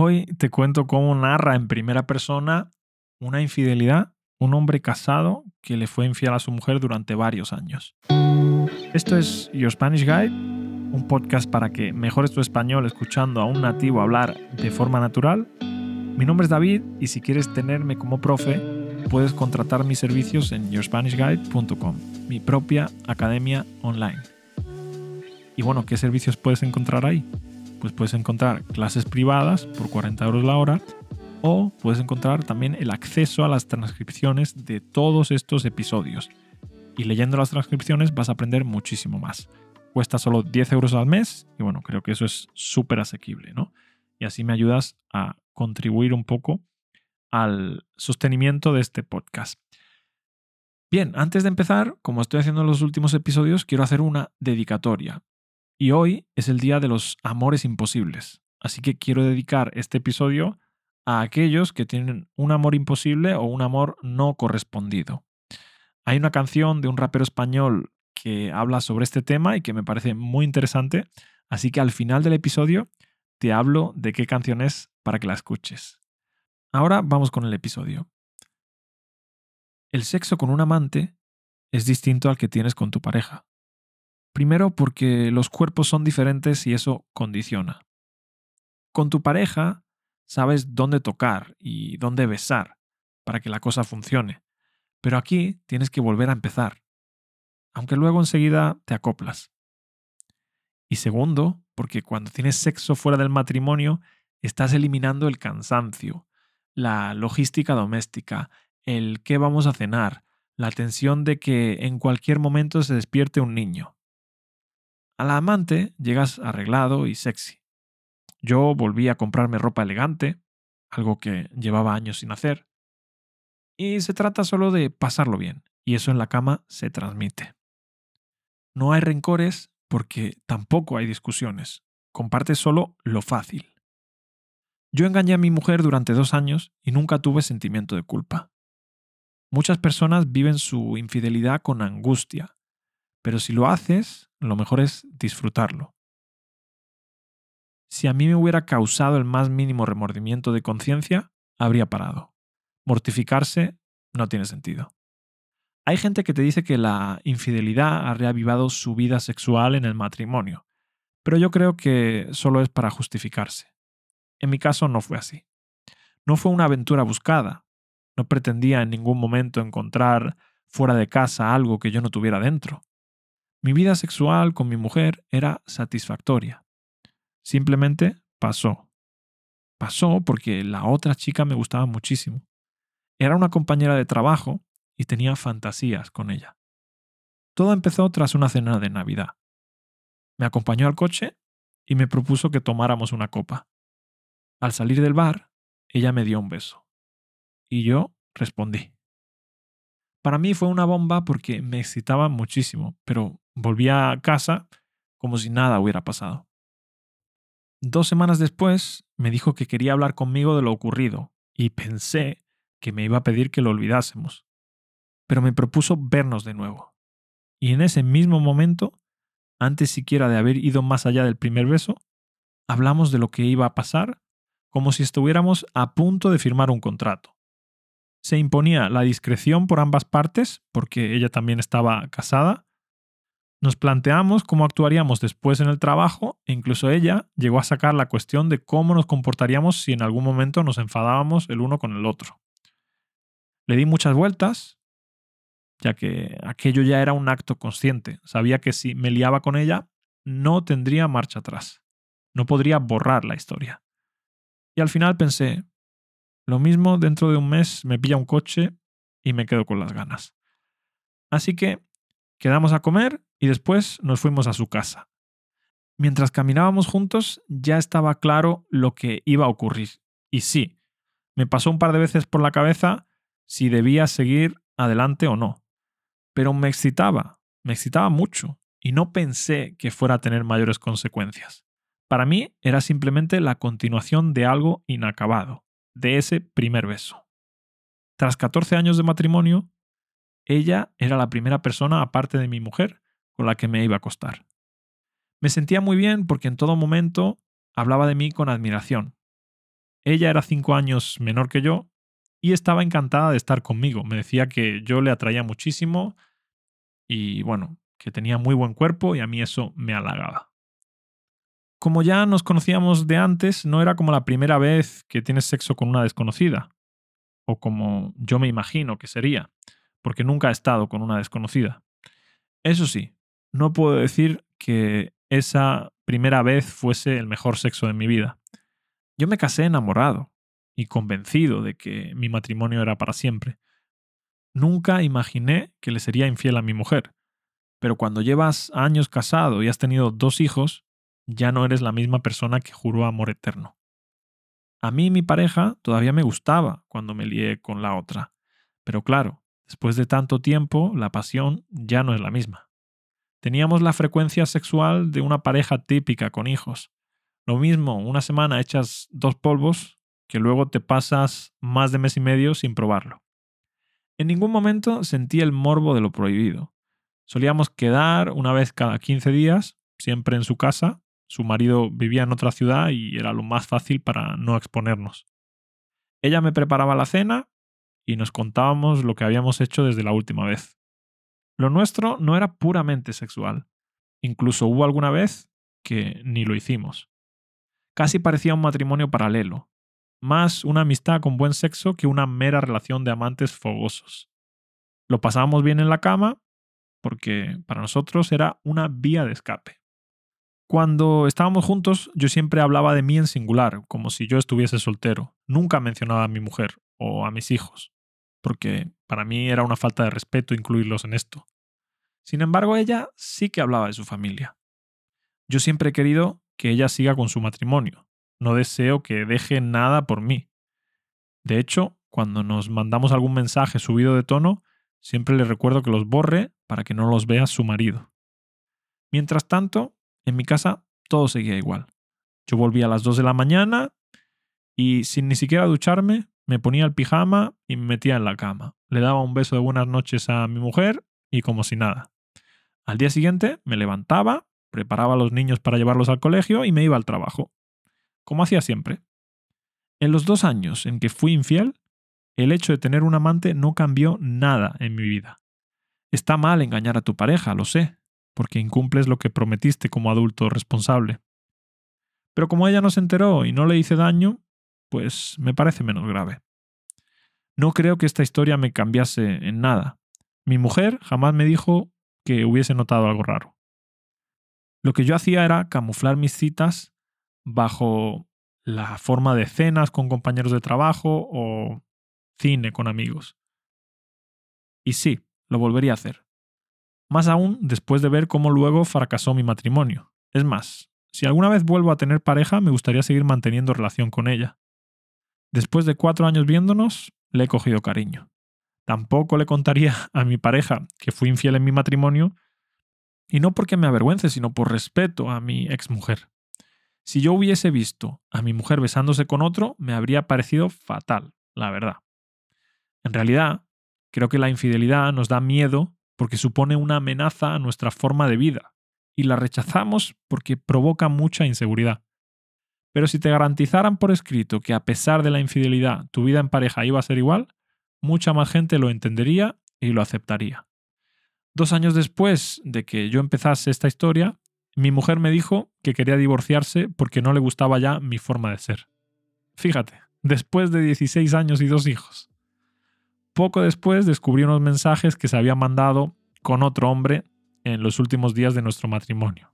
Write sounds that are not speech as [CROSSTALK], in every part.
Hoy te cuento cómo narra en primera persona una infidelidad un hombre casado que le fue infiel a su mujer durante varios años. Esto es Your Spanish Guide, un podcast para que mejores tu español escuchando a un nativo hablar de forma natural. Mi nombre es David y si quieres tenerme como profe, puedes contratar mis servicios en yourspanishguide.com, mi propia academia online. Y bueno, ¿qué servicios puedes encontrar ahí? Pues puedes encontrar clases privadas por 40 euros la hora o puedes encontrar también el acceso a las transcripciones de todos estos episodios. Y leyendo las transcripciones vas a aprender muchísimo más. Cuesta solo 10 euros al mes y bueno, creo que eso es súper asequible, ¿no? Y así me ayudas a contribuir un poco al sostenimiento de este podcast. Bien, antes de empezar, como estoy haciendo en los últimos episodios, quiero hacer una dedicatoria. Y hoy es el día de los amores imposibles. Así que quiero dedicar este episodio a aquellos que tienen un amor imposible o un amor no correspondido. Hay una canción de un rapero español que habla sobre este tema y que me parece muy interesante, así que al final del episodio te hablo de qué canción es para que la escuches. Ahora vamos con el episodio. El sexo con un amante es distinto al que tienes con tu pareja. Primero porque los cuerpos son diferentes y eso condiciona. Con tu pareja sabes dónde tocar y dónde besar para que la cosa funcione. Pero aquí tienes que volver a empezar, aunque luego enseguida te acoplas. Y segundo, porque cuando tienes sexo fuera del matrimonio, estás eliminando el cansancio, la logística doméstica, el qué vamos a cenar, la tensión de que en cualquier momento se despierte un niño. A la amante llegas arreglado y sexy. Yo volví a comprarme ropa elegante, algo que llevaba años sin hacer. Y se trata solo de pasarlo bien, y eso en la cama se transmite. No hay rencores porque tampoco hay discusiones. Comparte solo lo fácil. Yo engañé a mi mujer durante dos años y nunca tuve sentimiento de culpa. Muchas personas viven su infidelidad con angustia, pero si lo haces, lo mejor es disfrutarlo. Si a mí me hubiera causado el más mínimo remordimiento de conciencia, habría parado. Mortificarse no tiene sentido. Hay gente que te dice que la infidelidad ha reavivado su vida sexual en el matrimonio, pero yo creo que solo es para justificarse. En mi caso no fue así. No fue una aventura buscada. No pretendía en ningún momento encontrar fuera de casa algo que yo no tuviera dentro. Mi vida sexual con mi mujer era satisfactoria. Simplemente pasó. Pasó porque la otra chica me gustaba muchísimo. Era una compañera de trabajo y tenía fantasías con ella. Todo empezó tras una cena de Navidad. Me acompañó al coche y me propuso que tomáramos una copa. Al salir del bar, ella me dio un beso. Y yo respondí. Para mí fue una bomba porque me excitaba muchísimo, pero volví a casa como si nada hubiera pasado. Dos semanas después me dijo que quería hablar conmigo de lo ocurrido y pensé que me iba a pedir que lo olvidásemos. Pero me propuso vernos de nuevo. Y en ese mismo momento, antes siquiera de haber ido más allá del primer beso, hablamos de lo que iba a pasar como si estuviéramos a punto de firmar un contrato. Se imponía la discreción por ambas partes, porque ella también estaba casada, nos planteamos cómo actuaríamos después en el trabajo e incluso ella llegó a sacar la cuestión de cómo nos comportaríamos si en algún momento nos enfadábamos el uno con el otro. Le di muchas vueltas, ya que aquello ya era un acto consciente. Sabía que si me liaba con ella, no tendría marcha atrás. No podría borrar la historia. Y al final pensé, lo mismo dentro de un mes me pilla un coche y me quedo con las ganas. Así que quedamos a comer y después nos fuimos a su casa. Mientras caminábamos juntos ya estaba claro lo que iba a ocurrir. Y sí, me pasó un par de veces por la cabeza si debía seguir adelante o no. Pero me excitaba, me excitaba mucho, y no pensé que fuera a tener mayores consecuencias. Para mí era simplemente la continuación de algo inacabado, de ese primer beso. Tras 14 años de matrimonio, ella era la primera persona, aparte de mi mujer, con la que me iba a acostar. Me sentía muy bien porque en todo momento hablaba de mí con admiración. Ella era cinco años menor que yo y estaba encantada de estar conmigo. Me decía que yo le atraía muchísimo y bueno, que tenía muy buen cuerpo y a mí eso me halagaba. Como ya nos conocíamos de antes, no era como la primera vez que tienes sexo con una desconocida, o como yo me imagino que sería, porque nunca he estado con una desconocida. Eso sí, no puedo decir que esa primera vez fuese el mejor sexo de mi vida. Yo me casé enamorado y convencido de que mi matrimonio era para siempre. Nunca imaginé que le sería infiel a mi mujer, pero cuando llevas años casado y has tenido dos hijos, ya no eres la misma persona que juró amor eterno. A mí mi pareja todavía me gustaba cuando me lié con la otra, pero claro, después de tanto tiempo, la pasión ya no es la misma. Teníamos la frecuencia sexual de una pareja típica con hijos. Lo mismo, una semana echas dos polvos que luego te pasas más de mes y medio sin probarlo. En ningún momento sentí el morbo de lo prohibido. Solíamos quedar una vez cada 15 días, siempre en su casa. Su marido vivía en otra ciudad y era lo más fácil para no exponernos. Ella me preparaba la cena y nos contábamos lo que habíamos hecho desde la última vez. Lo nuestro no era puramente sexual. Incluso hubo alguna vez que ni lo hicimos. Casi parecía un matrimonio paralelo, más una amistad con buen sexo que una mera relación de amantes fogosos. Lo pasábamos bien en la cama porque para nosotros era una vía de escape. Cuando estábamos juntos, yo siempre hablaba de mí en singular, como si yo estuviese soltero. Nunca mencionaba a mi mujer o a mis hijos, porque para mí era una falta de respeto incluirlos en esto. Sin embargo, ella sí que hablaba de su familia. Yo siempre he querido que ella siga con su matrimonio. No deseo que deje nada por mí. De hecho, cuando nos mandamos algún mensaje subido de tono, Siempre le recuerdo que los borre para que no los vea su marido. Mientras tanto, en mi casa todo seguía igual. Yo volvía a las 2 de la mañana y sin ni siquiera ducharme, me ponía el pijama y me metía en la cama. Le daba un beso de buenas noches a mi mujer y como si nada. Al día siguiente me levantaba, preparaba a los niños para llevarlos al colegio y me iba al trabajo. Como hacía siempre. En los dos años en que fui infiel, el hecho de tener un amante no cambió nada en mi vida. Está mal engañar a tu pareja, lo sé, porque incumples lo que prometiste como adulto responsable. Pero como ella no se enteró y no le hice daño, pues me parece menos grave. No creo que esta historia me cambiase en nada. Mi mujer jamás me dijo que hubiese notado algo raro. Lo que yo hacía era camuflar mis citas bajo la forma de cenas con compañeros de trabajo o cine con amigos. Y sí, lo volvería a hacer. Más aún después de ver cómo luego fracasó mi matrimonio. Es más, si alguna vez vuelvo a tener pareja, me gustaría seguir manteniendo relación con ella. Después de cuatro años viéndonos, le he cogido cariño. Tampoco le contaría a mi pareja que fui infiel en mi matrimonio, y no porque me avergüence, sino por respeto a mi exmujer. Si yo hubiese visto a mi mujer besándose con otro, me habría parecido fatal, la verdad. En realidad, creo que la infidelidad nos da miedo porque supone una amenaza a nuestra forma de vida y la rechazamos porque provoca mucha inseguridad. Pero si te garantizaran por escrito que a pesar de la infidelidad tu vida en pareja iba a ser igual, mucha más gente lo entendería y lo aceptaría. Dos años después de que yo empezase esta historia, mi mujer me dijo que quería divorciarse porque no le gustaba ya mi forma de ser. Fíjate, después de 16 años y dos hijos. Poco después descubrí unos mensajes que se había mandado con otro hombre en los últimos días de nuestro matrimonio.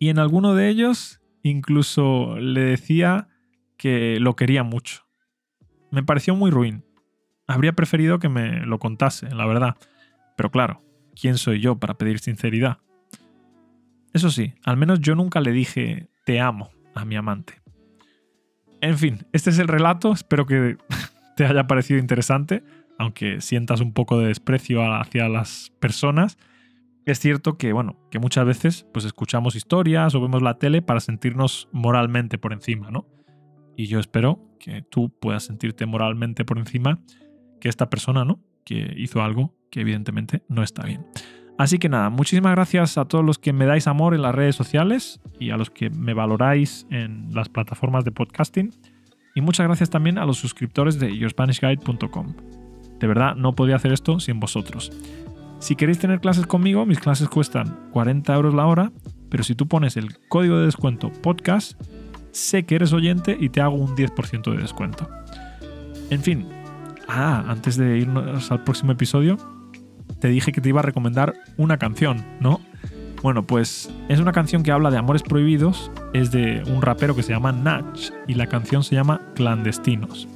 Y en alguno de ellos incluso le decía que lo quería mucho. Me pareció muy ruin. Habría preferido que me lo contase, la verdad. Pero claro, ¿quién soy yo para pedir sinceridad? Eso sí, al menos yo nunca le dije te amo a mi amante. En fin, este es el relato, espero que [LAUGHS] te haya parecido interesante aunque sientas un poco de desprecio hacia las personas, es cierto que, bueno, que muchas veces pues escuchamos historias o vemos la tele para sentirnos moralmente por encima, ¿no? Y yo espero que tú puedas sentirte moralmente por encima que esta persona, ¿no? Que hizo algo que evidentemente no está bien. Así que nada, muchísimas gracias a todos los que me dais amor en las redes sociales y a los que me valoráis en las plataformas de podcasting. Y muchas gracias también a los suscriptores de yourspanishguide.com. De verdad, no podría hacer esto sin vosotros. Si queréis tener clases conmigo, mis clases cuestan 40 euros la hora, pero si tú pones el código de descuento podcast, sé que eres oyente y te hago un 10% de descuento. En fin, ah, antes de irnos al próximo episodio, te dije que te iba a recomendar una canción, ¿no? Bueno, pues es una canción que habla de amores prohibidos, es de un rapero que se llama Natch y la canción se llama Clandestinos.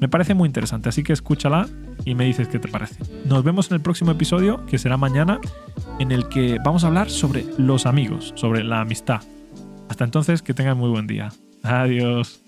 Me parece muy interesante, así que escúchala y me dices qué te parece. Nos vemos en el próximo episodio, que será mañana, en el que vamos a hablar sobre los amigos, sobre la amistad. Hasta entonces, que tengan muy buen día. Adiós.